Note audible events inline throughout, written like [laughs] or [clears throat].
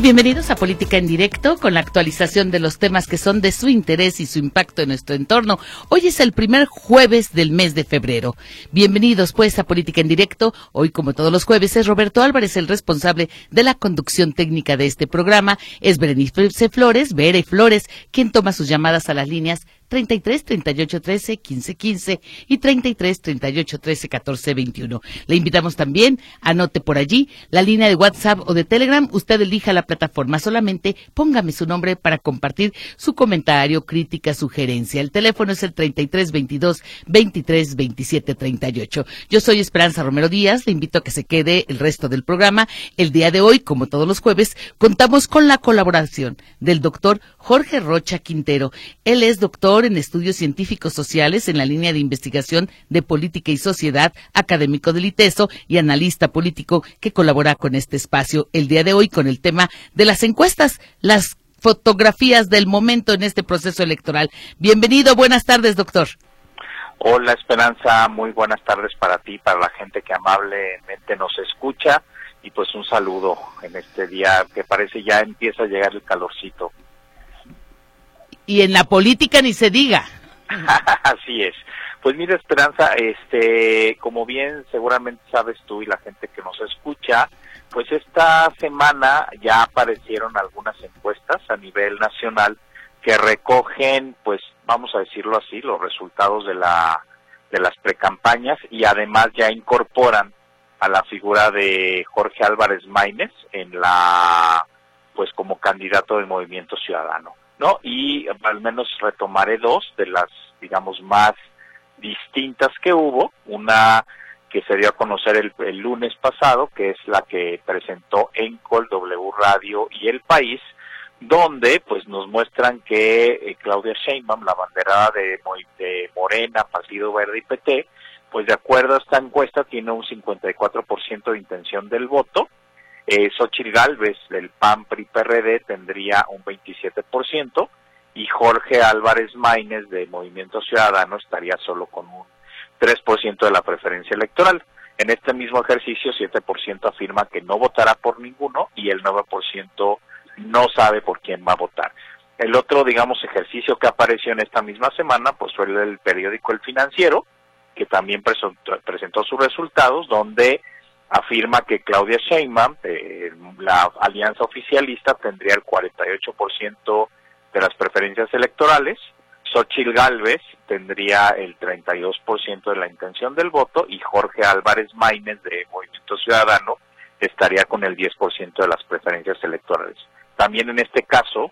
Bienvenidos a Política en Directo con la actualización de los temas que son de su interés y su impacto en nuestro entorno. Hoy es el primer jueves del mes de febrero. Bienvenidos pues a Política en Directo. Hoy como todos los jueves es Roberto Álvarez el responsable de la conducción técnica de este programa. Es Berenice Flores, Bere Flores, quien toma sus llamadas a las líneas 33 38 13 15 15 y 33 38 13 14 21. Le invitamos también, anote por allí la línea de WhatsApp o de Telegram. Usted elija la plataforma. Solamente póngame su nombre para compartir su comentario, crítica, sugerencia. El teléfono es el 33 22 23 27 38. Yo soy Esperanza Romero Díaz. Le invito a que se quede el resto del programa. El día de hoy, como todos los jueves, contamos con la colaboración del doctor Jorge Rocha Quintero. Él es doctor en estudios científicos sociales en la línea de investigación de política y sociedad, académico del ITESO y analista político que colabora con este espacio el día de hoy con el tema de las encuestas, las fotografías del momento en este proceso electoral. Bienvenido, buenas tardes, doctor. Hola Esperanza, muy buenas tardes para ti, para la gente que amablemente nos escucha y pues un saludo en este día que parece ya empieza a llegar el calorcito y en la política ni se diga. [laughs] Así es. Pues mira, Esperanza, este, como bien seguramente sabes tú y la gente que nos escucha, pues esta semana ya aparecieron algunas encuestas a nivel nacional que recogen, pues vamos a decirlo así, los resultados de la de las precampañas y además ya incorporan a la figura de Jorge Álvarez Maínez en la pues como candidato del Movimiento Ciudadano. ¿No? Y al menos retomaré dos de las, digamos, más distintas que hubo. Una que se dio a conocer el, lunes pasado, que es la que presentó Encol, W Radio y El País, donde pues nos muestran que eh, Claudia Sheinbaum, la banderada de, de Morena, Partido Verde y PT, pues de acuerdo a esta encuesta tiene un 54% de intención del voto, eh, Xochitl Galvez del PAN PRI PRD tendría un 27% y Jorge Álvarez Maínez de Movimiento Ciudadano estaría solo con un 3% de la preferencia electoral. En este mismo ejercicio, 7% afirma que no votará por ninguno y el 9% no sabe por quién va a votar. El otro, digamos, ejercicio que apareció en esta misma semana, pues fue el periódico El Financiero, que también presentó sus resultados, donde afirma que Claudia Sheinbaum, eh, la alianza oficialista, tendría el 48% de las preferencias electorales, Xochitl Galvez tendría el 32% de la intención del voto y Jorge Álvarez Maínez de Movimiento Ciudadano estaría con el 10% de las preferencias electorales. También en este caso,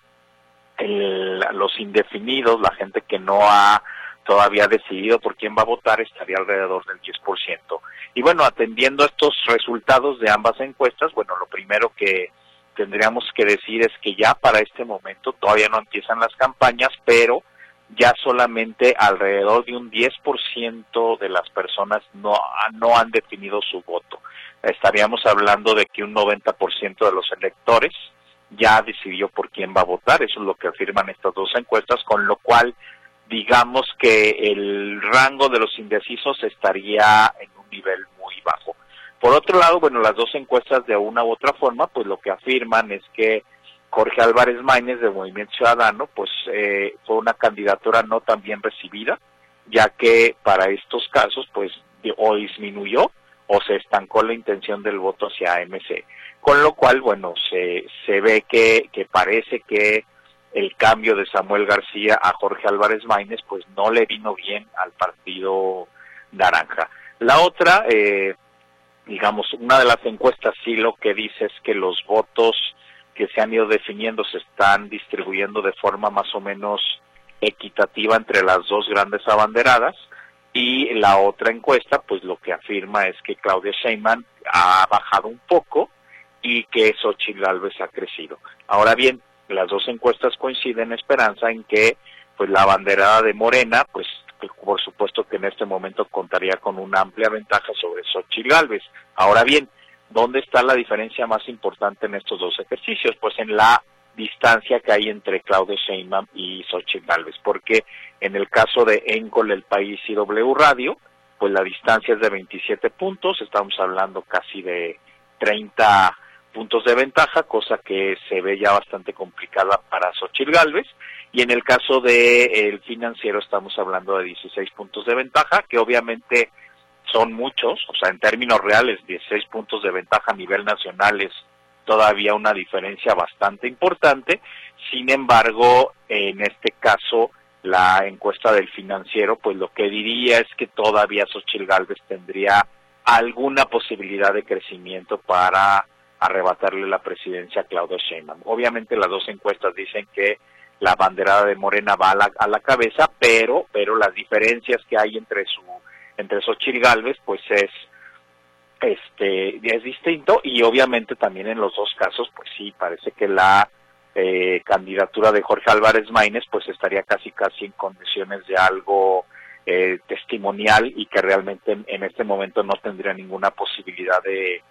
los indefinidos, la gente que no ha todavía decidido por quién va a votar estaría alrededor del 10%. Y bueno, atendiendo estos resultados de ambas encuestas, bueno, lo primero que tendríamos que decir es que ya para este momento todavía no empiezan las campañas, pero ya solamente alrededor de un 10% de las personas no, no han definido su voto. Estaríamos hablando de que un 90% de los electores ya decidió por quién va a votar, eso es lo que afirman estas dos encuestas, con lo cual digamos que el rango de los indecisos estaría en un nivel muy bajo. Por otro lado, bueno, las dos encuestas de una u otra forma, pues lo que afirman es que Jorge Álvarez Maínez de Movimiento Ciudadano, pues eh, fue una candidatura no tan bien recibida, ya que para estos casos, pues o disminuyó o se estancó la intención del voto hacia AMC. Con lo cual, bueno, se, se ve que, que parece que el cambio de Samuel García a Jorge Álvarez Maínez, pues no le vino bien al partido naranja. La otra, eh, digamos, una de las encuestas sí lo que dice es que los votos que se han ido definiendo se están distribuyendo de forma más o menos equitativa entre las dos grandes abanderadas y la otra encuesta pues lo que afirma es que Claudia Sheinbaum ha bajado un poco y que Xochitl Gálvez ha crecido. Ahora bien, las dos encuestas coinciden, Esperanza, en que pues la banderada de Morena pues por supuesto que en este momento contaría con una amplia ventaja sobre Xochitl Galvez. Ahora bien, ¿dónde está la diferencia más importante en estos dos ejercicios? Pues en la distancia que hay entre Claudio Sheinbaum y Xochitl Galvez, porque en el caso de Encol, El País y W Radio, pues la distancia es de 27 puntos, estamos hablando casi de 30 puntos de ventaja, cosa que se ve ya bastante complicada para Xochitl Galvez, y en el caso de financiero estamos hablando de 16 puntos de ventaja, que obviamente son muchos, o sea, en términos reales, 16 puntos de ventaja a nivel nacional es todavía una diferencia bastante importante. Sin embargo, en este caso, la encuesta del financiero, pues lo que diría es que todavía Xochitl Galvez tendría alguna posibilidad de crecimiento para arrebatarle la presidencia a Claudio Sheinbaum. Obviamente las dos encuestas dicen que la banderada de Morena va a la, a la cabeza, pero pero las diferencias que hay entre su entre Xochitl Galvez pues es este es distinto y obviamente también en los dos casos pues sí parece que la eh, candidatura de Jorge Álvarez Maínez pues estaría casi casi en condiciones de algo eh, testimonial y que realmente en, este momento no tendría ninguna posibilidad de,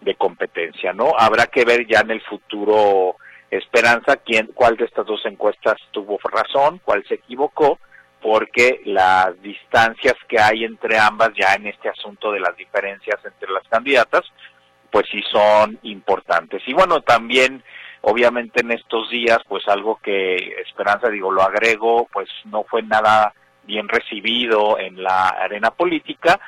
de competencia no habrá que ver ya en el futuro Esperanza quién cuál de estas dos encuestas tuvo razón cuál se equivocó porque las distancias que hay entre ambas ya en este asunto de las diferencias entre las candidatas, pues sí son importantes. Y bueno, también obviamente en estos días, pues algo que Esperanza, digo, lo agrego, pues no fue nada bien recibido en la arena política,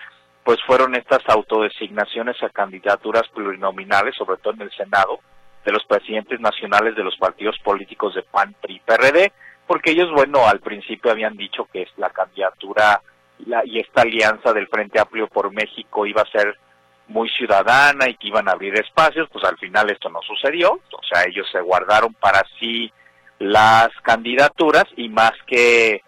pues fueron estas autodesignaciones a candidaturas plurinominales, sobre todo en el Senado, de los presidentes nacionales de los partidos políticos de PAN, PRI, PRD, porque ellos, bueno, al principio habían dicho que la candidatura y esta alianza del Frente Amplio por México iba a ser muy ciudadana y que iban a abrir espacios, pues al final esto no sucedió, o sea, ellos se guardaron para sí las candidaturas y más que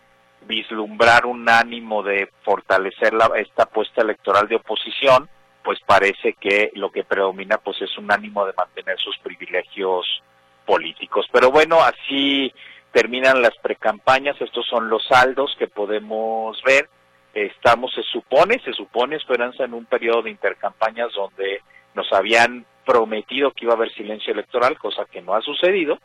vislumbrar un ánimo de fortalecer la, esta apuesta electoral de oposición, pues parece que lo que predomina pues es un ánimo de mantener sus privilegios políticos. Pero bueno, así terminan las precampañas, estos son los saldos que podemos ver. Estamos, se supone, se supone, Esperanza, en un periodo de intercampañas donde nos habían prometido que iba a haber silencio electoral, cosa que no ha sucedido.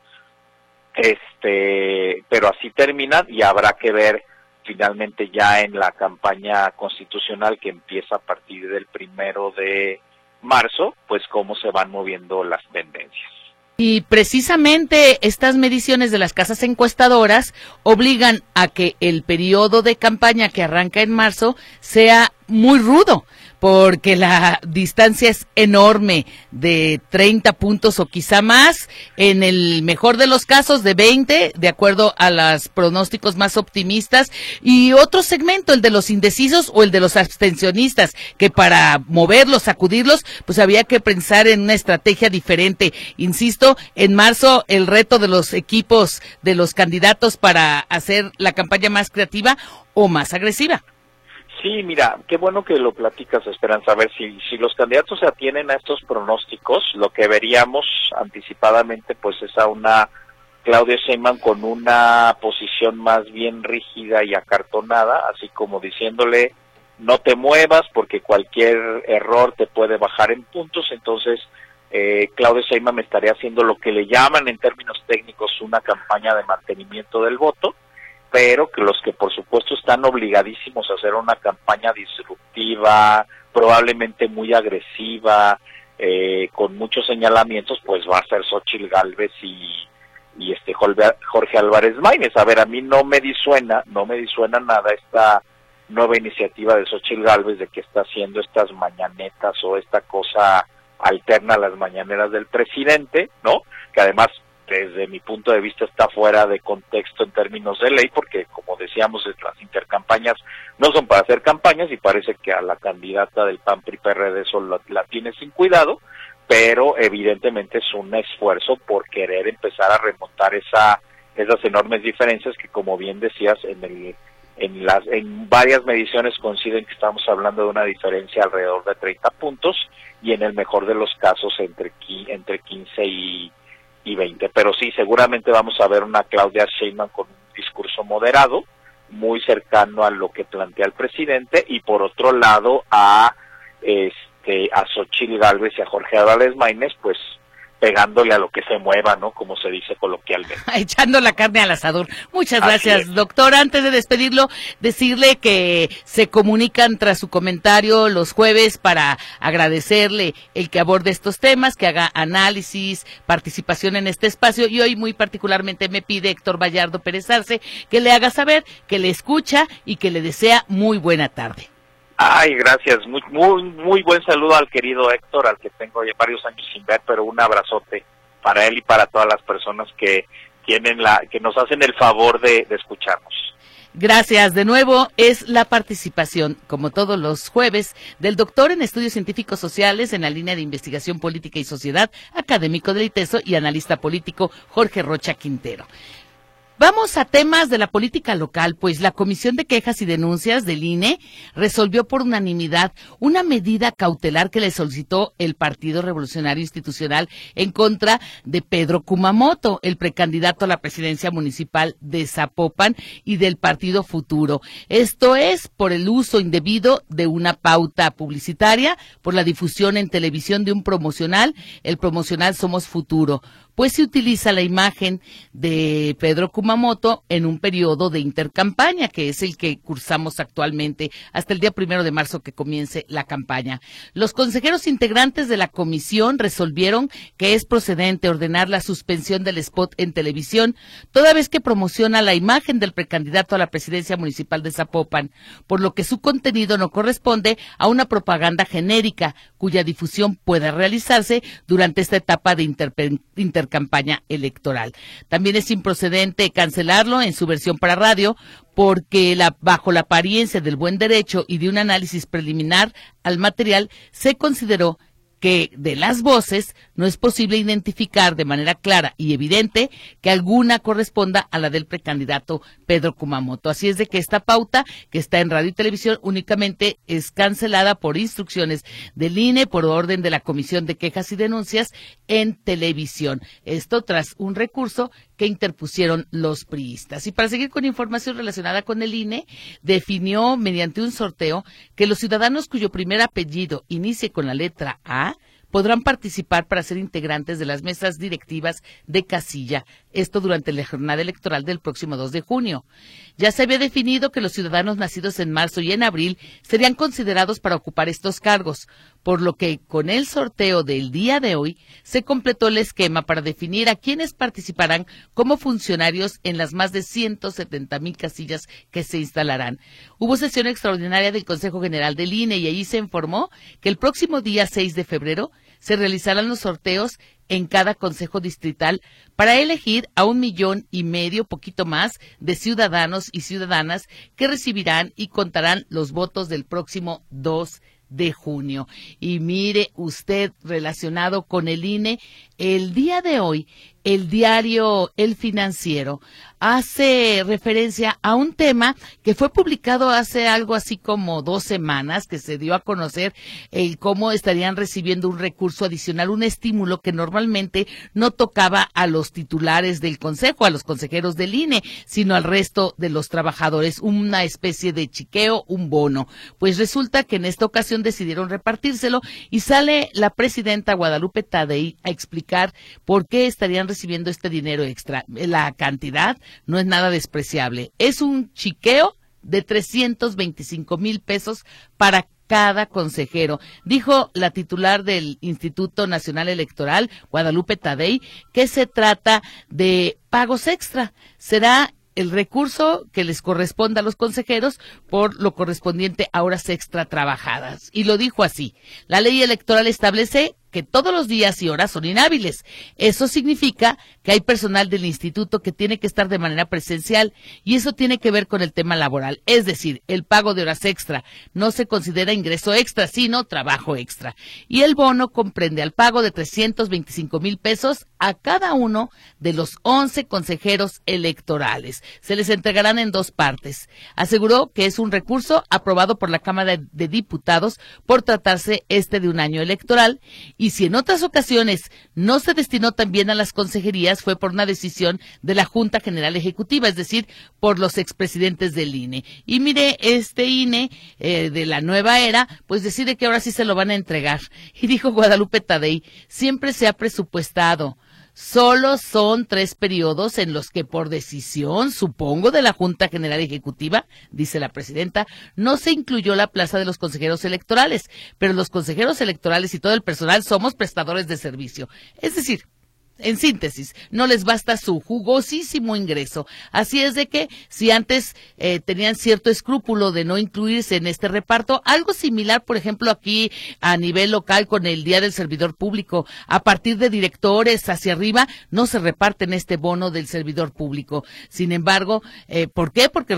Este, pero así terminan y habrá que ver finalmente ya en la campaña constitucional que empieza a partir del primero de marzo, pues cómo se van moviendo las tendencias. Y precisamente estas mediciones de las casas encuestadoras obligan a que el periodo de campaña que arranca en marzo sea muy rudo porque la distancia es enorme de 30 puntos o quizá más, en el mejor de los casos de 20, de acuerdo a los pronósticos más optimistas, y otro segmento, el de los indecisos o el de los abstencionistas, que para moverlos, sacudirlos, pues había que pensar en una estrategia diferente. Insisto, en marzo el reto de los equipos, de los candidatos para hacer la campaña más creativa o más agresiva. Sí, mira, qué bueno que lo platicas, Esperanza. A ver, si, si los candidatos se atienen a estos pronósticos, lo que veríamos anticipadamente, pues es a una Claudia Sheinbaum con una posición más bien rígida y acartonada, así como diciéndole no te muevas porque cualquier error te puede bajar en puntos. Entonces, eh, Claudia Sheinbaum estaría haciendo lo que le llaman en términos técnicos una campaña de mantenimiento del voto pero que los que por supuesto están obligadísimos a hacer una campaña disruptiva, probablemente muy agresiva, eh, con muchos señalamientos, pues va a ser Xochitl Galvez y, y este Jorge Álvarez Maínez. A ver, a mí no me disuena, no me disuena nada esta nueva iniciativa de Xochitl Galvez de que está haciendo estas mañanetas o esta cosa alterna a las mañaneras del presidente, ¿no? Que además desde mi punto de vista está fuera de contexto en términos de ley porque como decíamos las intercampañas no son para hacer campañas y parece que a la candidata del PAN PRI PRD solo la, tiene sin cuidado pero evidentemente es un esfuerzo por querer empezar a remontar esa esas enormes diferencias que como bien decías en el en las en varias mediciones coinciden que estamos hablando de una diferencia alrededor de 30 puntos y en el mejor de los casos entre entre 15 y y 20. Pero sí, seguramente vamos a ver una Claudia Sheinbaum con un discurso moderado, muy cercano a lo que plantea el presidente y por otro lado a este a Xochitl Galvez y a Jorge Álvarez Maínez pues pegándole a lo que se mueva, ¿no? Como se dice coloquialmente. [laughs] Echando la carne al asador. Muchas gracias, doctor. Antes de despedirlo, decirle que se comunican tras su comentario los jueves para agradecerle el que aborde estos temas, que haga análisis, participación en este espacio y hoy muy particularmente me pide Héctor Vallardo Pérez Arce que le haga saber que le escucha y que le desea muy buena tarde. Ay, gracias. Muy, muy, muy buen saludo al querido Héctor, al que tengo ya varios años sin ver, pero un abrazote para él y para todas las personas que tienen la, que nos hacen el favor de, escucharnos. Gracias. De nuevo, es la participación, como todos los jueves, del doctor en estudios científicos sociales en la línea de investigación política y sociedad, académico del ITESO y analista político Jorge Rocha Quintero. Vamos a temas de la política local, pues la Comisión de Quejas y Denuncias del INE resolvió por unanimidad una medida cautelar que le solicitó el Partido Revolucionario Institucional en contra de Pedro Kumamoto, el precandidato a la presidencia municipal de Zapopan y del Partido Futuro. Esto es por el uso indebido de una pauta publicitaria, por la difusión en televisión de un promocional, el promocional Somos Futuro pues se utiliza la imagen de Pedro Kumamoto en un periodo de intercampaña, que es el que cursamos actualmente hasta el día primero de marzo que comience la campaña. Los consejeros integrantes de la comisión resolvieron que es procedente ordenar la suspensión del spot en televisión, toda vez que promociona la imagen del precandidato a la presidencia municipal de Zapopan, por lo que su contenido no corresponde a una propaganda genérica, cuya difusión pueda realizarse durante esta etapa de intercampaña campaña electoral. También es improcedente cancelarlo en su versión para radio porque la, bajo la apariencia del buen derecho y de un análisis preliminar al material se consideró que de las voces no es posible identificar de manera clara y evidente que alguna corresponda a la del precandidato Pedro Kumamoto. Así es de que esta pauta que está en radio y televisión únicamente es cancelada por instrucciones del INE por orden de la Comisión de Quejas y Denuncias en televisión. Esto tras un recurso que interpusieron los priistas. Y para seguir con información relacionada con el INE, definió mediante un sorteo que los ciudadanos cuyo primer apellido inicie con la letra A podrán participar para ser integrantes de las mesas directivas de casilla, esto durante la jornada electoral del próximo 2 de junio. Ya se había definido que los ciudadanos nacidos en marzo y en abril serían considerados para ocupar estos cargos, por lo que con el sorteo del día de hoy se completó el esquema para definir a quienes participarán como funcionarios en las más de 170 mil casillas que se instalarán. Hubo sesión extraordinaria del Consejo General del INE y allí se informó que el próximo día 6 de febrero se realizarán los sorteos en cada consejo distrital para elegir a un millón y medio, poquito más, de ciudadanos y ciudadanas que recibirán y contarán los votos del próximo 2 de junio. Y mire usted relacionado con el INE, el día de hoy, el diario El Financiero hace referencia a un tema que fue publicado hace algo así como dos semanas, que se dio a conocer el cómo estarían recibiendo un recurso adicional, un estímulo que normalmente no tocaba a los titulares del Consejo, a los consejeros del INE, sino al resto de los trabajadores, una especie de chiqueo, un bono. Pues resulta que en esta ocasión decidieron repartírselo y sale la presidenta Guadalupe Tadei a explicar por qué estarían recibiendo este dinero extra. La cantidad no es nada despreciable. Es un chiqueo de 325 mil pesos para cada consejero. Dijo la titular del Instituto Nacional Electoral, Guadalupe Tadei, que se trata de pagos extra. Será el recurso que les corresponda a los consejeros por lo correspondiente a horas extra trabajadas. Y lo dijo así. La ley electoral establece que todos los días y horas son inhábiles. Eso significa que hay personal del instituto que tiene que estar de manera presencial y eso tiene que ver con el tema laboral. Es decir, el pago de horas extra no se considera ingreso extra, sino trabajo extra. Y el bono comprende al pago de 325 mil pesos a cada uno de los 11 consejeros electorales. Se les entregarán en dos partes. Aseguró que es un recurso aprobado por la Cámara de Diputados por tratarse este de un año electoral Y si en otras ocasiones no se destinó también a las consejerías, fue por una decisión de la Junta General Ejecutiva, es decir, por los expresidentes del INE. Y mire, este INE eh, de la nueva era, pues decide que ahora sí se lo van a entregar. [laughs] Y dijo Guadalupe Tadei, siempre se ha presupuestado Solo son tres periodos en los que por decisión, supongo, de la Junta General Ejecutiva, dice la presidenta, no se incluyó la plaza de los consejeros electorales, pero los consejeros electorales y todo el personal somos prestadores de servicio. Es decir, en síntesis, no les basta su jugosísimo ingreso. Así es de que si antes eh, tenían cierto escrúpulo de no incluirse en este reparto, algo similar, por ejemplo, aquí a nivel local con el Día del Servidor Público, a partir de directores hacia arriba, no se reparten este bono del servidor público. Sin embargo, eh, ¿por qué? Porque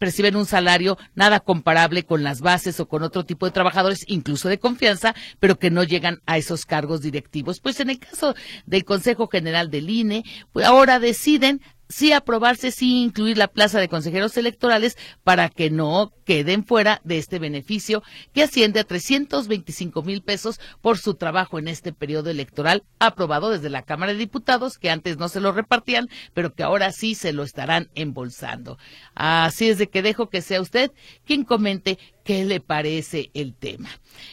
reciben un salario nada comparable con las bases o con otro tipo de trabajadores, incluso de confianza, pero que no llegan a esos cargos directivos. Pues en el caso del Consejo General del INE, pues ahora deciden sí aprobarse, sí incluir la plaza de consejeros electorales para que no queden fuera de este beneficio que asciende a 325 mil pesos por su trabajo en este periodo electoral aprobado desde la Cámara de Diputados, que antes no se lo repartían, pero que ahora sí se lo estarán embolsando. Así es de que dejo que sea usted quien comente qué le parece el tema.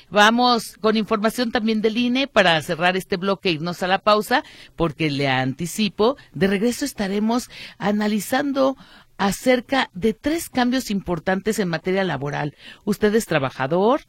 Vamos con información también del INE para cerrar este bloque e irnos a la pausa, porque le anticipo, de regreso estaremos analizando acerca de tres cambios importantes en materia laboral. Usted es trabajador,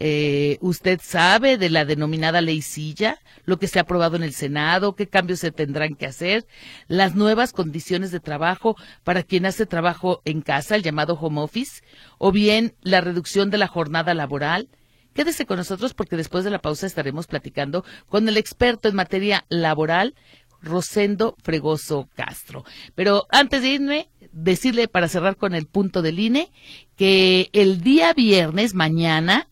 eh, usted sabe de la denominada ley silla, lo que se ha aprobado en el Senado, qué cambios se tendrán que hacer, las nuevas condiciones de trabajo para quien hace trabajo en casa, el llamado home office, o bien la reducción de la jornada laboral. Quédese con nosotros porque después de la pausa estaremos platicando con el experto en materia laboral, Rosendo Fregoso Castro. Pero antes de irme, decirle para cerrar con el punto del INE que el día viernes, mañana,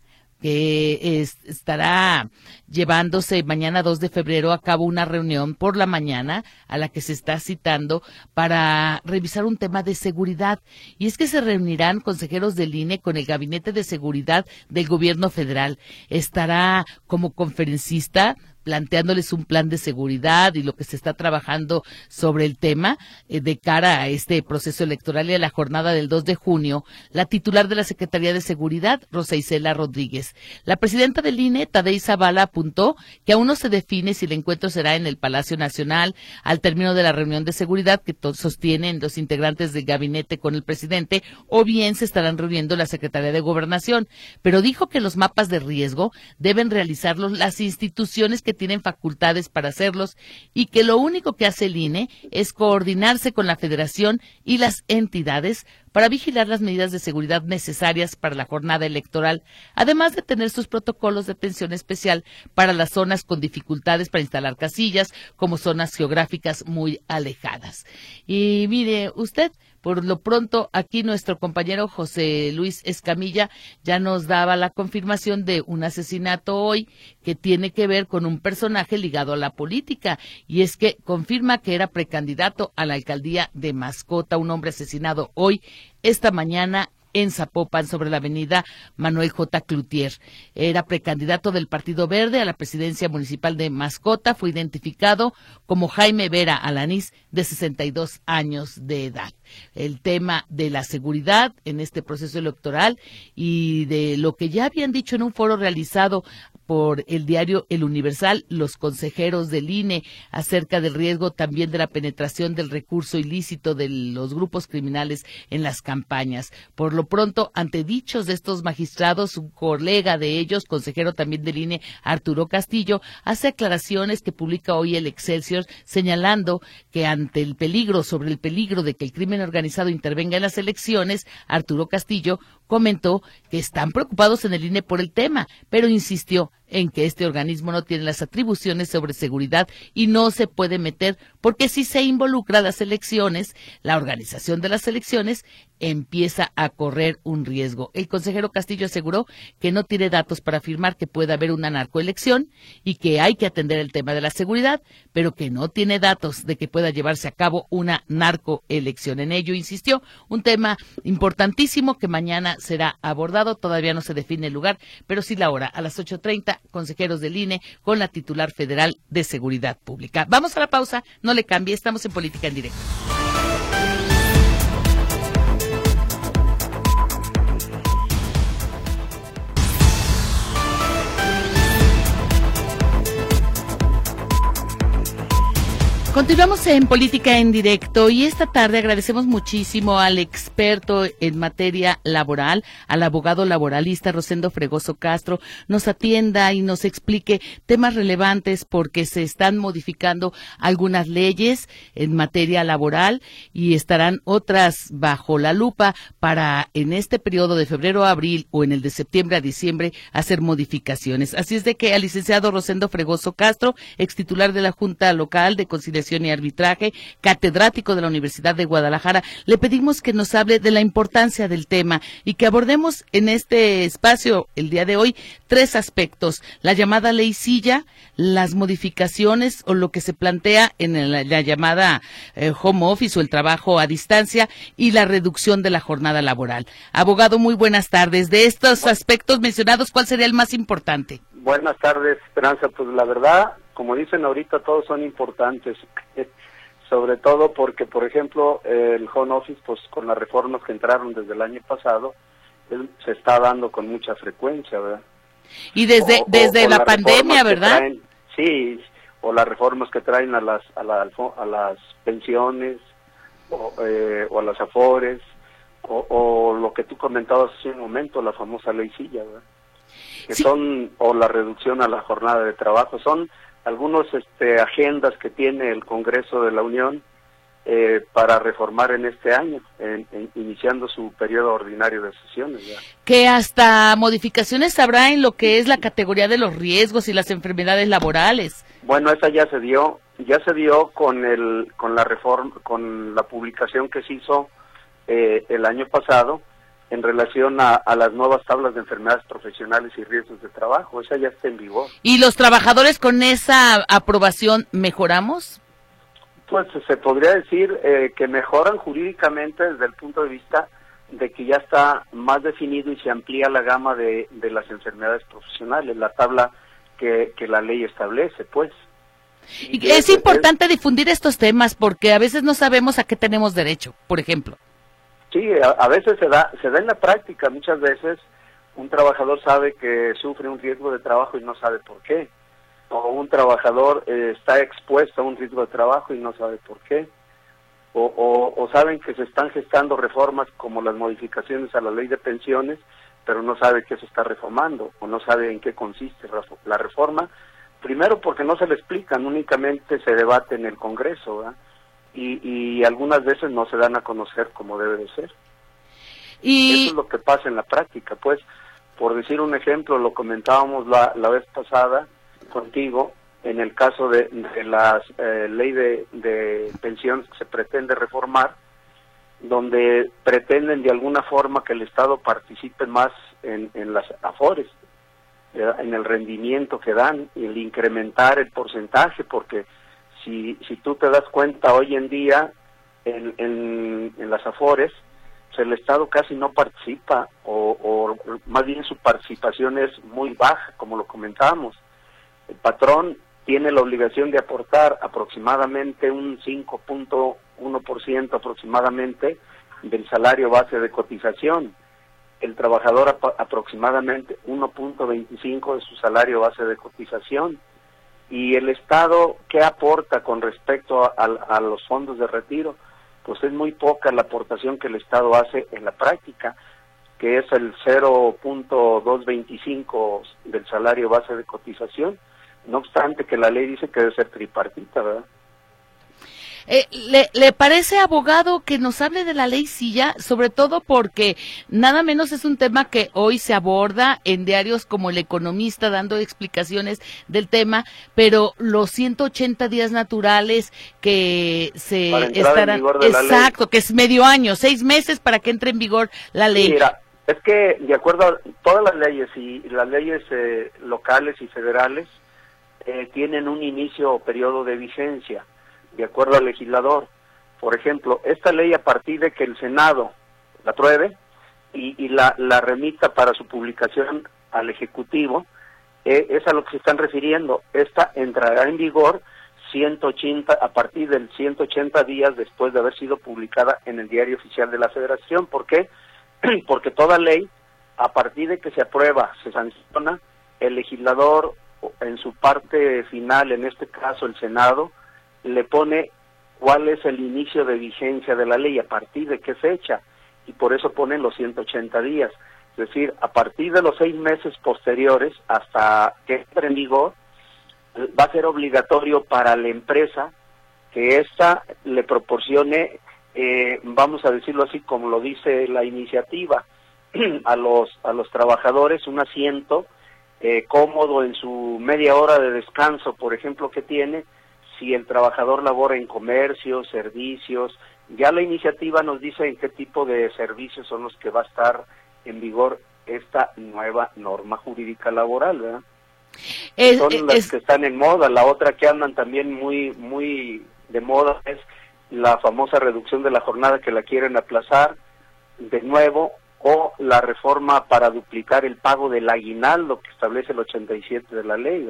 que estará llevándose mañana 2 de febrero a cabo una reunión por la mañana a la que se está citando para revisar un tema de seguridad. Y es que se reunirán consejeros del INE con el Gabinete de Seguridad del Gobierno Federal. Estará como conferencista planteándoles un plan de seguridad y lo que se está trabajando sobre el tema eh, de cara a este proceso electoral y a la jornada del 2 de junio, la titular de la Secretaría de Seguridad, Rosa Isela Rodríguez. La presidenta del INE, Tadei Zavala, apuntó que aún no se define si el encuentro será en el Palacio Nacional al término de la reunión de seguridad que sostienen los integrantes del gabinete con el presidente o bien se estarán reuniendo la Secretaría de Gobernación, pero dijo que los mapas de riesgo deben realizarlos las instituciones que tienen facultades para hacerlos y que lo único que hace el INE es coordinarse con la Federación y las entidades para vigilar las medidas de seguridad necesarias para la jornada electoral, además de tener sus protocolos de atención especial para las zonas con dificultades para instalar casillas, como zonas geográficas muy alejadas. Y mire, usted por lo pronto, aquí nuestro compañero José Luis Escamilla ya nos daba la confirmación de un asesinato hoy que tiene que ver con un personaje ligado a la política. Y es que confirma que era precandidato a la alcaldía de Mascota, un hombre asesinado hoy, esta mañana en Zapopan sobre la avenida Manuel J. Cloutier. Era precandidato del Partido Verde a la presidencia municipal de Mascota. Fue identificado como Jaime Vera Alanís, de 62 años de edad. El tema de la seguridad en este proceso electoral y de lo que ya habían dicho en un foro realizado por el diario El Universal, los consejeros del INE, acerca del riesgo también de la penetración del recurso ilícito de los grupos criminales en las campañas. Por lo pronto, ante dichos de estos magistrados, un colega de ellos, consejero también del INE, Arturo Castillo, hace aclaraciones que publica hoy el Excelsior, señalando que ante el peligro, sobre el peligro de que el crimen organizado intervenga en las elecciones, Arturo Castillo comentó que están preocupados en el INE por el tema, pero insistió en que este organismo no tiene las atribuciones sobre seguridad y no se puede meter porque si se involucra las elecciones, la organización de las elecciones empieza a correr un riesgo. El consejero Castillo aseguró que no tiene datos para afirmar que pueda haber una narcoelección y que hay que atender el tema de la seguridad, pero que no tiene datos de que pueda llevarse a cabo una narcoelección. En ello insistió, un tema importantísimo que mañana será abordado. Todavía no se define el lugar, pero sí la hora. A las 8.30, consejeros del INE con la titular federal de Seguridad Pública. Vamos a la pausa, no le cambie, estamos en Política en Directo. Continuamos en Política en Directo y esta tarde agradecemos muchísimo al experto en materia laboral, al abogado laboralista Rosendo Fregoso Castro, nos atienda y nos explique temas relevantes porque se están modificando algunas leyes en materia laboral y estarán otras bajo la lupa para en este periodo de febrero a abril o en el de septiembre a diciembre hacer modificaciones. Así es de que al licenciado Rosendo Fregoso Castro, ex titular de la Junta Local de Conciliación y Arbitraje, catedrático de la Universidad de Guadalajara, le pedimos que nos hable de la importancia del tema y que abordemos en este espacio el día de hoy tres aspectos. La llamada ley silla, las modificaciones o lo que se plantea en la, llamada eh, home office o el trabajo a distancia y la reducción de la jornada laboral. Abogado, muy buenas tardes. De estos aspectos mencionados, ¿cuál sería el más importante? Buenas tardes, Esperanza. Pues la verdad, como dicen ahorita, todos son importantes, [laughs] sobre todo porque, por ejemplo, el home office, pues con las reformas que entraron desde el año pasado, se está dando con mucha frecuencia, ¿verdad? Y desde, desde la pandemia, ¿verdad? sí, o las reformas que traen a las, a, a las pensiones o, eh, o, a las afores, o, o, lo que tú comentabas hace un momento, la famosa ley silla, ¿verdad? Que son, o la reducción a la jornada de trabajo, son algunos este, agendas que tiene el Congreso de la Unión eh, para reformar en este año, iniciando su periodo ordinario de sesiones. Que hasta modificaciones habrá en lo que es la categoría de los riesgos y las enfermedades laborales. Bueno, esa ya se dio, ya se dio con el, con la reforma, con la publicación que se hizo eh, el año pasado en relación a, las nuevas tablas de enfermedades profesionales y riesgos de trabajo. Esa ya está en vigor. ¿Y los trabajadores con esa aprobación mejoramos? Pues se podría decir eh, que mejoran jurídicamente desde el punto de vista de que ya está más definido y se amplía la gama de, las enfermedades profesionales, la tabla que, la ley establece, pues. Y es, importante difundir estos temas porque a veces no sabemos a qué tenemos derecho, por ejemplo. Sí, a, veces se da, se da en la práctica, muchas veces. Un trabajador sabe que sufre un riesgo de trabajo y no sabe por qué, o un trabajador eh, está expuesto a un riesgo de trabajo y no sabe por qué, o, o, saben que se están gestando reformas como las modificaciones a la ley de pensiones, pero no sabe qué se está reformando o no sabe en qué consiste la reforma, primero porque no se le explican, únicamente se debate en el Congreso, ¿verdad? Y, algunas veces no se dan a conocer como debe de ser. Y... Eso es lo que pasa en la práctica, pues, por decir un ejemplo, lo comentábamos la, la vez pasada contigo, en el caso de, la eh, ley de, de pensiones que se pretende reformar, donde pretenden de alguna forma que el Estado participe más en, en las afores, en el rendimiento que dan, y el incrementar el porcentaje, porque si, si tú te das cuenta hoy en día en, en, las AFORES, pues el Estado casi no participa o, más bien su participación es muy baja, como lo comentábamos. El patrón tiene la obligación de aportar aproximadamente un 5.1% aproximadamente del salario base de cotización. El trabajador aproximadamente 1.25 de su salario base de cotización y el Estado, ¿qué aporta con respecto a, los fondos de retiro? Pues es muy poca la aportación que el Estado hace en la práctica, que es el 0.225 del salario base de cotización, no obstante que la ley dice que debe ser tripartita, ¿verdad? Eh, ¿le, ¿Le parece, abogado, que nos hable de la ley silla? Sobre todo porque nada menos es un tema que hoy se aborda en diarios como El Economista dando explicaciones del tema, pero los 180 días naturales que se estarán... exacto, que es medio año, seis meses para que entre en vigor la ley. Mira, es que de acuerdo a todas las leyes y las leyes eh, locales y federales eh, tienen un inicio o periodo de vigencia de acuerdo al legislador. Por ejemplo, esta ley a partir de que el Senado la apruebe, y, la, la, remita para su publicación al Ejecutivo, eh, es a lo que se están refiriendo. Esta entrará en vigor 180 a partir del 180 días después de haber sido publicada en el Diario Oficial de la Federación. ¿Por qué? [clears throat] Porque toda ley, a partir de que se aprueba, se sanciona, el legislador en su parte final, en este caso el Senado, le pone cuál es el inicio de vigencia de la ley, a partir de qué fecha, y por eso ponen los 180 días. Es decir, a partir de los seis meses posteriores hasta que entre en vigor, va a ser obligatorio para la empresa que ésta le proporcione, eh, vamos a decirlo así como lo dice la iniciativa, [clears throat] a los, a los trabajadores un asiento eh, cómodo en su media hora de descanso, por ejemplo, que tiene, si el trabajador labora en comercio, servicios, ya la iniciativa nos dice en qué tipo de servicios son los que va a estar en vigor esta nueva norma jurídica laboral, ¿verdad? son las que están en moda, la otra que andan también muy muy de moda es la famosa reducción de la jornada que la quieren aplazar de nuevo o la reforma para duplicar el pago del aguinaldo que establece el 87 de la ley.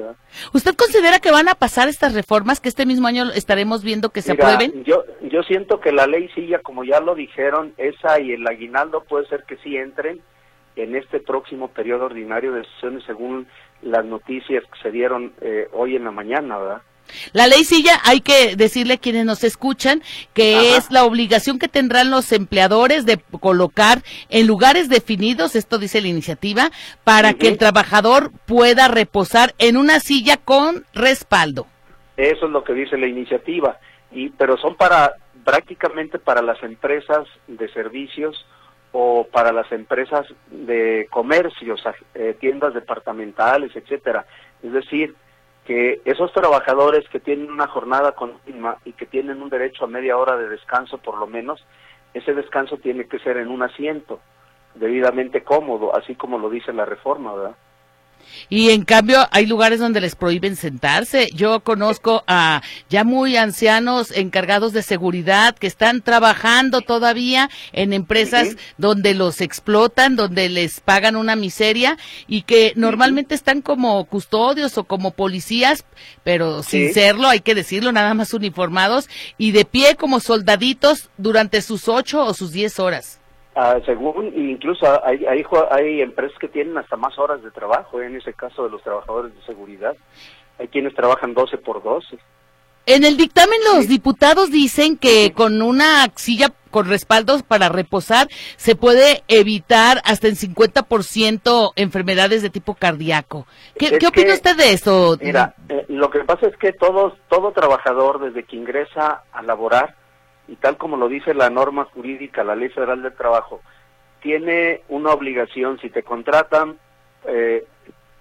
¿Usted considera que van a pasar estas reformas, que este mismo año estaremos viendo que se aprueben? Yo, yo siento que la ley sí, ya como ya lo dijeron, esa y el aguinaldo puede ser que sí entren en este próximo periodo ordinario de sesiones según las noticias que se dieron eh, hoy en la mañana, ¿verdad? La ley silla, hay que decirle a quienes nos escuchan que es la obligación que tendrán los empleadores de colocar en lugares definidos, esto dice la iniciativa, para que el trabajador pueda reposar en una silla con respaldo. Eso es lo que dice la iniciativa, y pero son para prácticamente para las empresas de servicios o para las empresas de comercios, eh, tiendas departamentales, etcétera. Es decir, que esos trabajadores que tienen una jornada continua y que tienen un derecho a media hora de descanso por lo menos, ese descanso tiene que ser en un asiento debidamente cómodo, así como lo dice la reforma, ¿verdad? Y en cambio hay lugares donde les prohíben sentarse. Yo conozco a ya muy ancianos encargados de seguridad que están trabajando todavía en empresas donde los explotan, donde les pagan una miseria y que normalmente están como custodios o como policías, pero sin serlo, hay que decirlo, nada más uniformados y de pie como soldaditos durante sus ocho o sus diez horas. Ah, según, incluso hay, hay, hay, empresas que tienen hasta más horas de trabajo, en ese caso de los trabajadores de seguridad. Hay quienes trabajan 12 por 12. En el dictamen los diputados dicen que con una silla con respaldos para reposar se puede evitar hasta en 50% enfermedades de tipo cardíaco. ¿Qué, ¿qué opina usted de eso? Mira, eh, lo que pasa es que todos, todo trabajador desde que ingresa a laborar y tal como lo dice la norma jurídica, la Ley Federal del Trabajo, tiene una obligación, si te contratan, eh,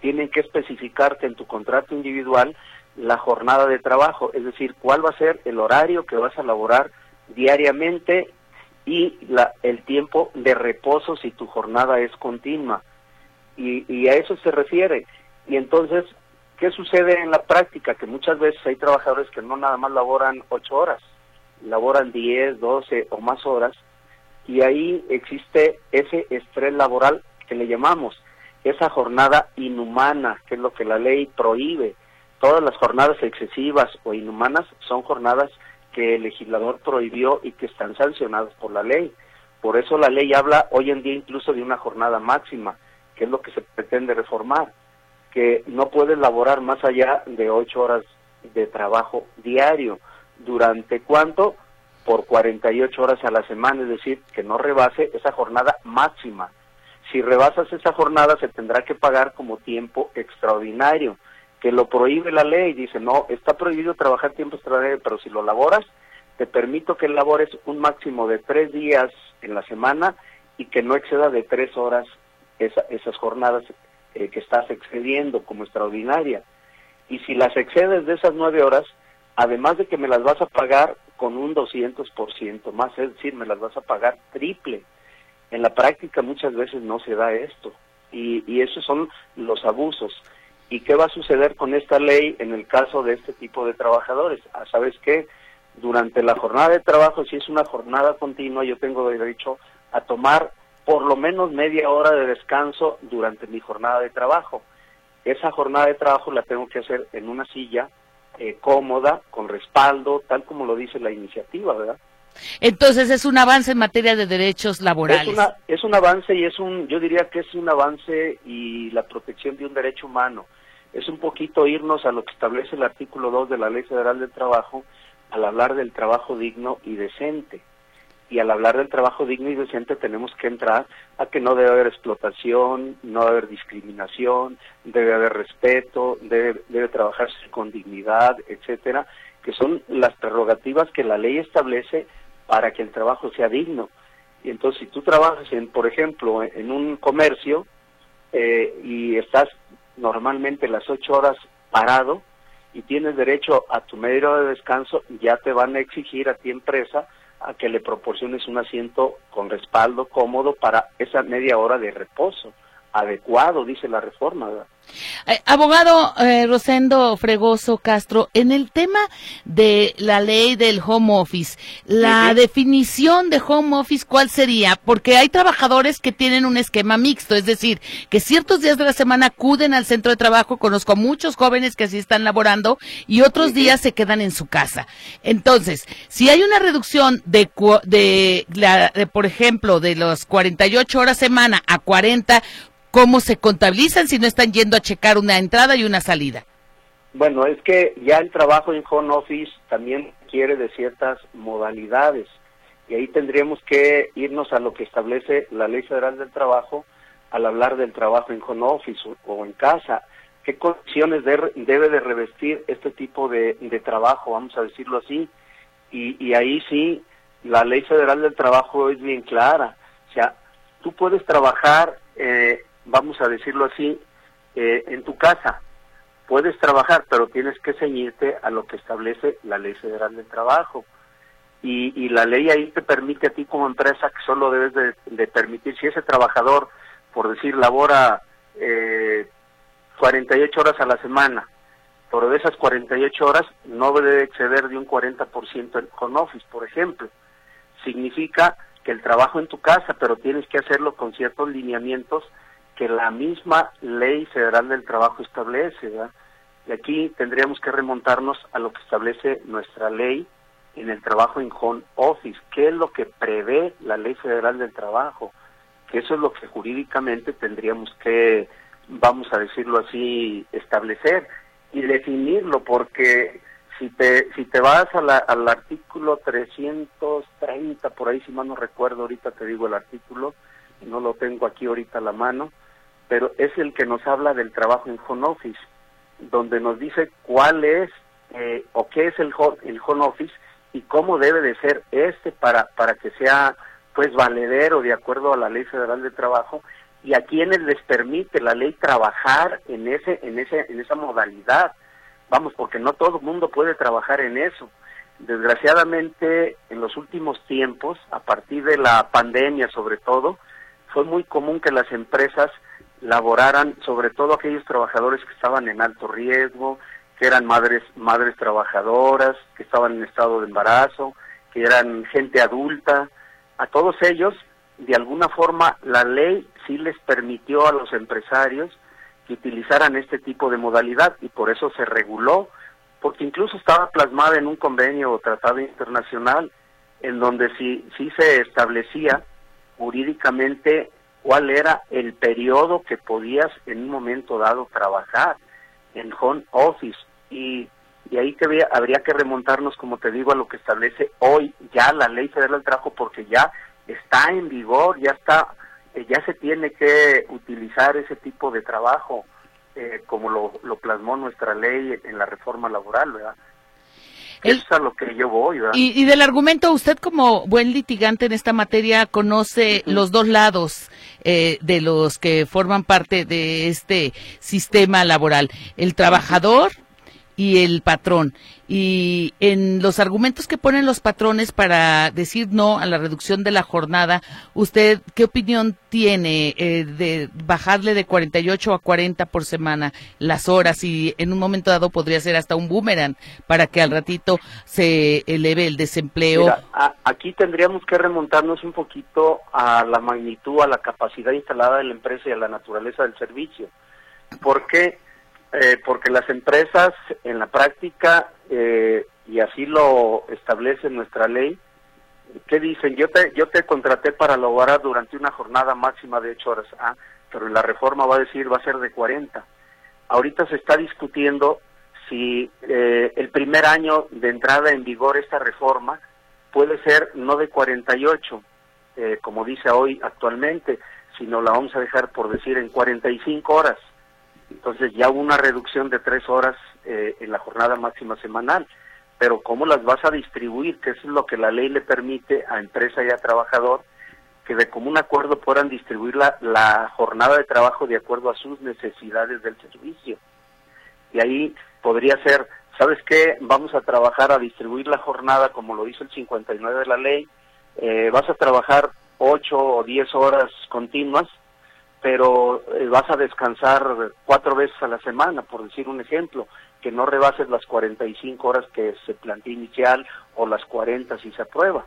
tienen que especificarte en tu contrato individual la jornada de trabajo, es decir, cuál va a ser el horario que vas a laborar diariamente y la, el tiempo de reposo si tu jornada es continua. Y, y a eso se refiere. Y entonces, ¿qué sucede en la práctica? Que muchas veces hay trabajadores que no nada más laboran ocho horas, laboran 10, 12 o más horas y ahí existe ese estrés laboral que le llamamos, esa jornada inhumana, que es lo que la ley prohíbe. Todas las jornadas excesivas o inhumanas son jornadas que el legislador prohibió y que están sancionadas por la ley. Por eso la ley habla hoy en día incluso de una jornada máxima, que es lo que se pretende reformar, que no puede laborar más allá de ocho horas de trabajo diario durante cuánto? Por 48 horas a la semana, es decir, que no rebase esa jornada máxima. Si rebasas esa jornada se tendrá que pagar como tiempo extraordinario, que lo prohíbe la ley, dice, no, está prohibido trabajar tiempo extraordinario, pero si lo laboras, te permito que labores un máximo de tres días en la semana y que no exceda de tres horas esas jornadas eh, que estás excediendo como extraordinaria. Y si las excedes de esas nueve horas, además de que me las vas a pagar con un 200% más, es decir, me las vas a pagar triple. En la práctica muchas veces no se da esto y, y esos son los abusos. ¿Y qué va a suceder con esta ley en el caso de este tipo de trabajadores? Ah, ¿Sabes qué? Durante la jornada de trabajo, si es una jornada continua, yo tengo derecho a tomar por lo menos media hora de descanso durante mi jornada de trabajo. Esa jornada de trabajo la tengo que hacer en una silla eh, cómoda, con respaldo, tal como lo dice la iniciativa, ¿verdad? Entonces es un avance en materia de derechos laborales. Es, una, es un avance y es un, yo diría que es un avance y la protección de un derecho humano. Es un poquito irnos a lo que establece el artículo 2 de la Ley Federal del Trabajo al hablar del trabajo digno y decente. Y al hablar del trabajo digno y decente tenemos que entrar a que no debe haber explotación, no debe haber discriminación, debe haber respeto, debe, debe trabajarse con dignidad, etcétera, que son las prerrogativas que la ley establece para que el trabajo sea digno. Y entonces, si tú trabajas, en, por ejemplo, en un comercio eh, y estás normalmente las ocho horas parado y tienes derecho a tu medio de descanso, ya te van a exigir a ti empresa a que le proporciones un asiento con respaldo cómodo para esa media hora de reposo adecuado, dice la reforma. Eh, abogado eh, Rosendo Fregoso Castro, en el tema de la ley del home office, la definición de home office, ¿cuál sería? Porque hay trabajadores que tienen un esquema mixto, es decir, que ciertos días de la semana acuden al centro de trabajo, conozco a muchos jóvenes que así están laborando y otros días se quedan en su casa. Entonces, si hay una reducción de, de, de por ejemplo, de las 48 horas semana a 40, ¿Cómo se contabilizan si no están yendo a checar una entrada y una salida? Bueno, es que ya el trabajo en home office también quiere de ciertas modalidades y ahí tendríamos que irnos a lo que establece la Ley Federal del Trabajo al hablar del trabajo en home office o, en casa. ¿Qué condiciones debe de revestir este tipo de, trabajo, vamos a decirlo así? Y, y ahí sí, la Ley Federal del Trabajo es bien clara. O sea, tú puedes trabajar eh, vamos a decirlo así, eh, en tu casa. Puedes trabajar, pero tienes que ceñirte a lo que establece la Ley Federal del Trabajo. Y, y la ley ahí te permite a ti como empresa que solo debes de, permitir, si ese trabajador, por decir, labora eh, 48 horas a la semana, pero de esas 48 horas no debe exceder de un 40% con office, por ejemplo. Significa que el trabajo en tu casa, pero tienes que hacerlo con ciertos lineamientos que la misma ley federal del trabajo establece. Y aquí tendríamos que remontarnos a lo que establece nuestra ley en el trabajo en home office, qué es lo que prevé la ley federal del trabajo, que eso es lo que jurídicamente tendríamos que, vamos a decirlo así, establecer y definirlo, porque si te, si te vas al artículo 330, por ahí si mal no recuerdo, ahorita te digo el artículo, no lo tengo aquí ahorita a la mano, pero es el que nos habla del trabajo en home office, donde nos dice cuál es eh, o qué es el home, el home office y cómo debe de ser este para, para que sea pues valedero de acuerdo a la ley federal de trabajo y a quienes les permite la ley trabajar en ese en ese en esa modalidad. Vamos porque no todo el mundo puede trabajar en eso. Desgraciadamente en los últimos tiempos a partir de la pandemia sobre todo fue muy común que las empresas laboraran sobre todo aquellos trabajadores que estaban en alto riesgo, que eran madres madres trabajadoras, que estaban en estado de embarazo, que eran gente adulta, a todos ellos de alguna forma la ley sí les permitió a los empresarios que utilizaran este tipo de modalidad y por eso se reguló, porque incluso estaba plasmada en un convenio o tratado internacional en donde sí, sí se establecía jurídicamente cuál era el periodo que podías en un momento dado trabajar en home office y, y ahí que habría que remontarnos, como te digo, a lo que establece hoy ya la ley federal del trabajo porque ya está en vigor, ya está, eh, ya se tiene que utilizar ese tipo de trabajo eh, como lo, lo plasmó nuestra ley en la reforma laboral, ¿verdad? Es a lo que yo voy. ¿verdad? Y, del argumento, usted como buen litigante en esta materia conoce los dos lados eh, de los que forman parte de este sistema laboral. El trabajador y el patrón. Y en los argumentos que ponen los patrones para decir no a la reducción de la jornada, ¿usted qué opinión tiene eh, de bajarle de 48 a 40 por semana las horas y en un momento dado podría ser hasta un boomerang para que al ratito se eleve el desempleo? aquí tendríamos que remontarnos un poquito a la magnitud, a la capacidad instalada de la empresa y a la naturaleza del servicio. ¿Por qué? Eh, porque las empresas en la práctica, eh, y así lo establece nuestra ley, ¿qué dicen? Yo te, yo te contraté para lograr durante una jornada máxima de ocho horas, ah, pero la reforma va a decir va a ser de 40. Ahorita se está discutiendo si eh, el primer año de entrada en vigor esta reforma puede ser no de 48, eh, como dice hoy actualmente, sino la vamos a dejar por decir en 45 horas. Entonces ya hubo una reducción de tres horas eh, en la jornada máxima semanal. Pero ¿cómo las vas a distribuir? Que eso es lo que la ley le permite a empresa y a trabajador, que de común acuerdo puedan distribuir la, la jornada de trabajo de acuerdo a sus necesidades del servicio. Y ahí podría ser, ¿sabes qué? Vamos a trabajar a distribuir la jornada como lo hizo el 59 de la ley. Eh, vas a trabajar ocho o diez horas continuas pero eh, vas a descansar cuatro veces a la semana, por decir un ejemplo, que no rebases las 45 horas que se plantea inicial o las 40 si se aprueba.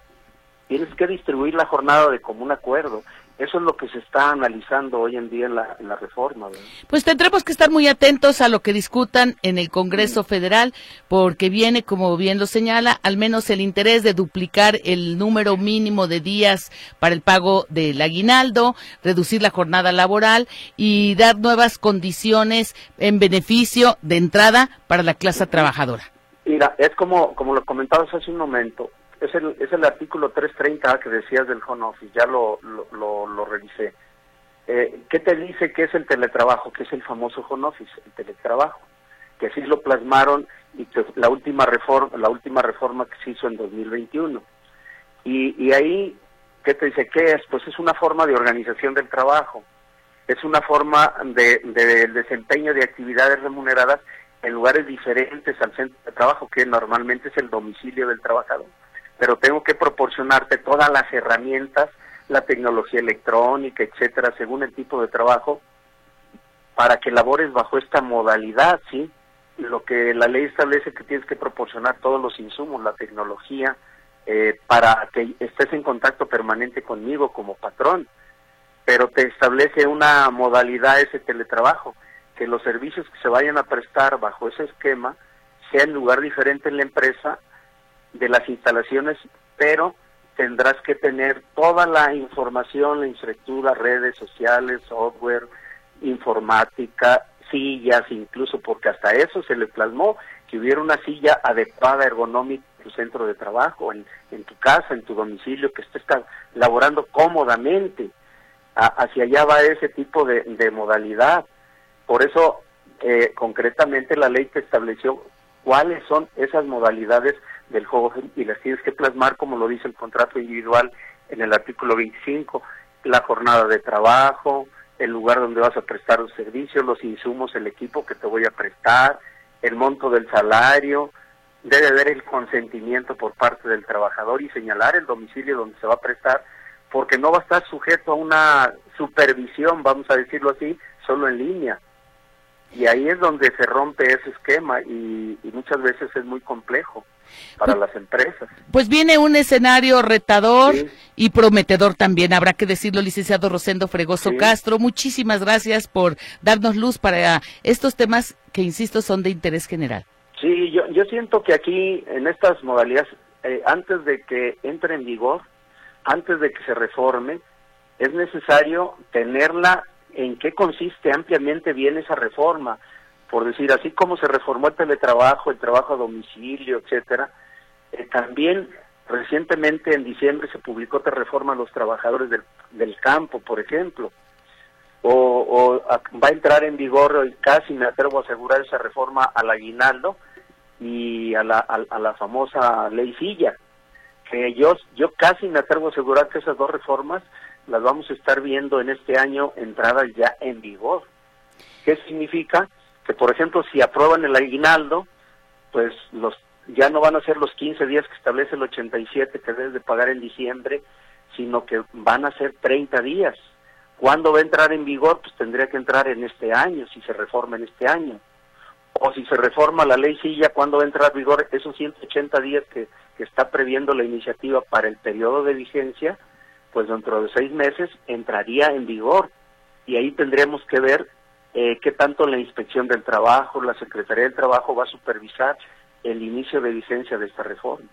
Tienes que distribuir la jornada de común acuerdo eso es lo que se está analizando hoy en día en la, en la reforma. Pues tendremos que estar muy atentos a lo que discutan en el Congreso Federal, porque viene, como bien lo señala, al menos el interés de duplicar el número mínimo de días para el pago del aguinaldo, reducir la jornada laboral y dar nuevas condiciones en beneficio de entrada para la clase trabajadora. Mira, es como, como lo comentabas hace un momento, es el, es el artículo 330 que decías del home ya lo, lo, revisé. Eh, ¿Qué te dice que es el teletrabajo? Que es el famoso home el teletrabajo, que así lo plasmaron y que la última reforma, la última reforma que se hizo en 2021. Y, y ahí, ¿qué te dice? ¿Qué es? Pues es una forma de organización del trabajo, es una forma de, de desempeño de actividades remuneradas en lugares diferentes al centro de trabajo, que normalmente es el domicilio del trabajador pero tengo que proporcionarte todas las herramientas, la tecnología electrónica, etcétera, según el tipo de trabajo, para que labores bajo esta modalidad, ¿sí? Lo que la ley establece que tienes que proporcionar todos los insumos, la tecnología, eh, para que estés en contacto permanente conmigo como patrón, pero te establece una modalidad ese teletrabajo, que los servicios que se vayan a prestar bajo ese esquema sea en lugar diferente en la empresa de las instalaciones, pero tendrás que tener toda la información, la infraestructura, redes sociales, software, informática, sillas, incluso porque hasta eso se le plasmó que hubiera una silla adecuada, ergonómica en tu centro de trabajo, en, tu casa, en tu domicilio, que estés laborando cómodamente. hacia allá va ese tipo de, de modalidad. Por eso, eh, concretamente, la ley te estableció cuáles son esas modalidades del juego y las tienes que plasmar como lo dice el contrato individual en el artículo 25, la jornada de trabajo, el lugar donde vas a prestar los servicios, los insumos, el equipo que te voy a prestar, el monto del salario, debe haber el consentimiento por parte del trabajador y señalar el domicilio donde se va a prestar, porque no va a estar sujeto a una supervisión, vamos a decirlo así, solo en línea. Y ahí es donde se rompe ese esquema y, muchas veces es muy complejo para pues, las empresas. Pues viene un escenario retador y prometedor también, habrá que decirlo, licenciado Rosendo Fregoso Castro. Muchísimas gracias por darnos luz para estos temas que, insisto, son de interés general. Sí, yo, yo siento que aquí, en estas modalidades, eh, antes de que entre en vigor, antes de que se reforme, es necesario tenerla en qué consiste ampliamente bien esa reforma. Por decir, así como se reformó el teletrabajo, el trabajo a domicilio, etcétera, eh, también recientemente en diciembre se publicó otra reforma a los trabajadores del, del campo, por ejemplo. O, va a entrar en vigor, y casi me atrevo a asegurar esa reforma al aguinaldo y a la, a, la famosa ley silla, que yo, yo casi me atrevo a asegurar que esas dos reformas las vamos a estar viendo en este año entradas ya en vigor. ¿Qué significa? Que, por ejemplo, si aprueban el aguinaldo, pues los ya no van a ser los 15 días que establece el 87 que debes de pagar en diciembre, sino que van a ser 30 días. ¿Cuándo va a entrar en vigor? Pues tendría que entrar en este año, si se reforma en este año. O si se reforma la ley ya ¿cuándo va a entrar en vigor? Esos 180 días que, que está previendo la iniciativa para el periodo de vigencia, pues dentro de seis meses entraría en vigor. Y ahí tendremos que ver eh, qué tanto la inspección del trabajo, la Secretaría del Trabajo va a supervisar el inicio de vigencia de esta reforma.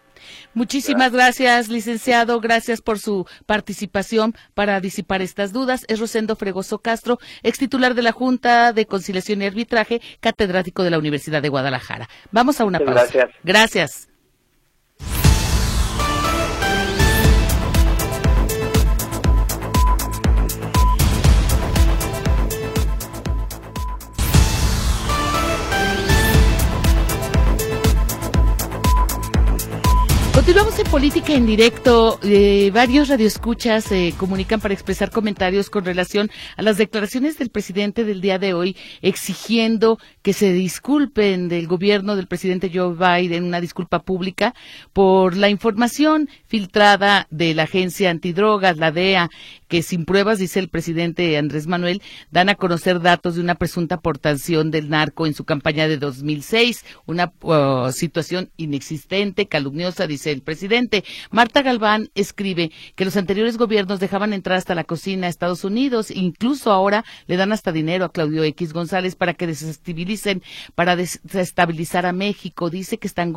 Muchísimas gracias. licenciado. Gracias por su participación para disipar estas dudas. Es Rosendo Fregoso Castro, ex titular de la Junta de Conciliación y Arbitraje, catedrático de la Universidad de Guadalajara. Vamos a una pausa. Gracias. Gracias. Continuamos en política en directo. Eh, varios radioescuchas se comunican para expresar comentarios con relación a las declaraciones del presidente del día de hoy, exigiendo que se disculpen del gobierno del presidente Joe Biden, una disculpa pública, por la información filtrada de la agencia antidrogas, la DEA, que sin pruebas, dice el presidente Andrés Manuel, dan a conocer datos de una presunta aportación del narco en su campaña de 2006, una uh, situación inexistente, calumniosa, dice el presidente. Marta Galván escribe que los anteriores gobiernos dejaban entrar hasta la cocina a Estados Unidos, incluso ahora le dan hasta dinero a Claudio X González para que desestabilicen, para desestabilizar a México. Dice que están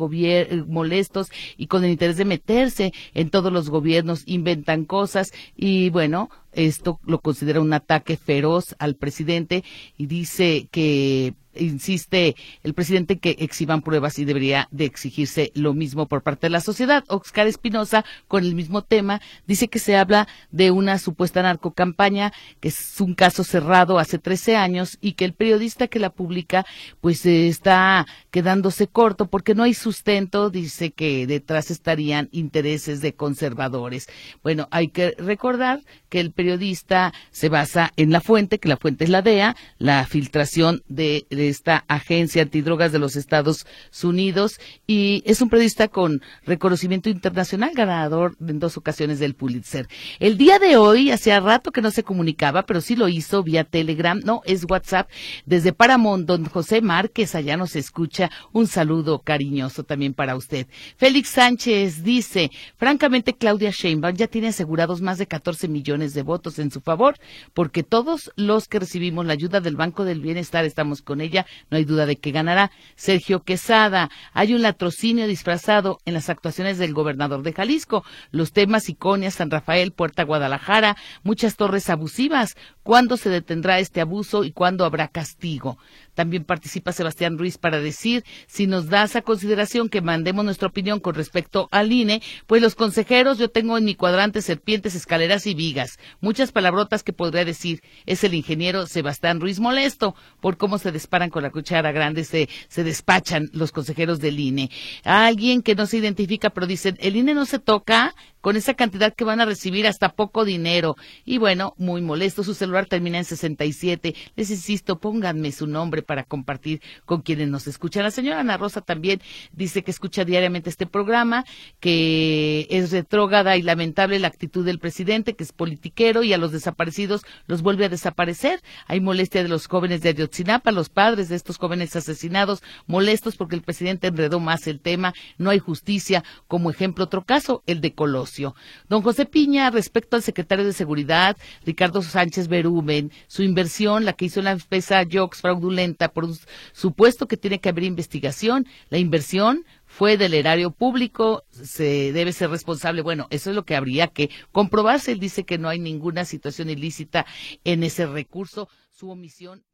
molestos y con el interés de meterse en todos los gobiernos, inventan cosas y bueno, esto lo considera un ataque feroz al presidente y dice que insiste el presidente que exhiban pruebas y debería de exigirse lo mismo por parte de la sociedad. Oscar Espinosa, con el mismo tema, dice que se habla de una supuesta narcocampaña, que es un caso cerrado hace 13 años y que el periodista que la publica pues está quedándose corto porque no hay sustento, dice que detrás estarían intereses de conservadores. Bueno, hay que recordar que el periodista se basa en la fuente, que la fuente es la DEA, la filtración de esta agencia antidrogas de los Estados Unidos y es un periodista con reconocimiento internacional, ganador en dos ocasiones del Pulitzer. El día de hoy, hacía rato que no se comunicaba, pero sí lo hizo vía Telegram, no, es WhatsApp, desde Paramount, don José Márquez, allá nos escucha, un saludo cariñoso también para usted. Félix Sánchez dice, francamente Claudia Sheinbaum ya tiene asegurados más de 14 millones de votos en su favor, porque todos los que recibimos la ayuda del Banco del Bienestar estamos con ella no hay duda de que ganará. Sergio Quesada, hay un latrocinio disfrazado en las actuaciones del gobernador de Jalisco. Los temas Iconia, San Rafael, Puerta Guadalajara, muchas torres abusivas. ¿Cuándo se detendrá este abuso y cuándo habrá castigo? También participa Sebastián Ruiz para decir si nos das a consideración que mandemos nuestra opinión con respecto al INE, pues los consejeros yo tengo en mi cuadrante serpientes, escaleras y vigas. Muchas palabrotas que podría decir. Es el ingeniero Sebastián Ruiz molesto por cómo se disparan con la cuchara grande, se, se despachan los consejeros del INE. Alguien que no se identifica, pero dicen, el INE no se toca, con esa cantidad que van a recibir hasta poco dinero. Y bueno, muy molesto, su celular termina en 67. Les insisto, pónganme su nombre para compartir con quienes nos escuchan. La señora Ana Rosa también dice que escucha diariamente este programa, que es retrógada y lamentable la actitud del presidente, que es politiquero y a los desaparecidos los vuelve a desaparecer. Hay molestia de los jóvenes de Ayotzinapa, los padres de estos jóvenes asesinados, molestos porque el presidente enredó más el tema. No hay justicia. Como ejemplo, otro caso, el de Colos Don José Piña, respecto al secretario de Seguridad, Ricardo Sánchez Berumen, su inversión, la que hizo la empresa Jox fraudulenta, por supuesto que tiene que haber investigación. La inversión fue del erario público, se debe ser responsable. Bueno, eso es lo que habría que comprobarse. Él dice que no hay ninguna situación ilícita en ese recurso. Su omisión.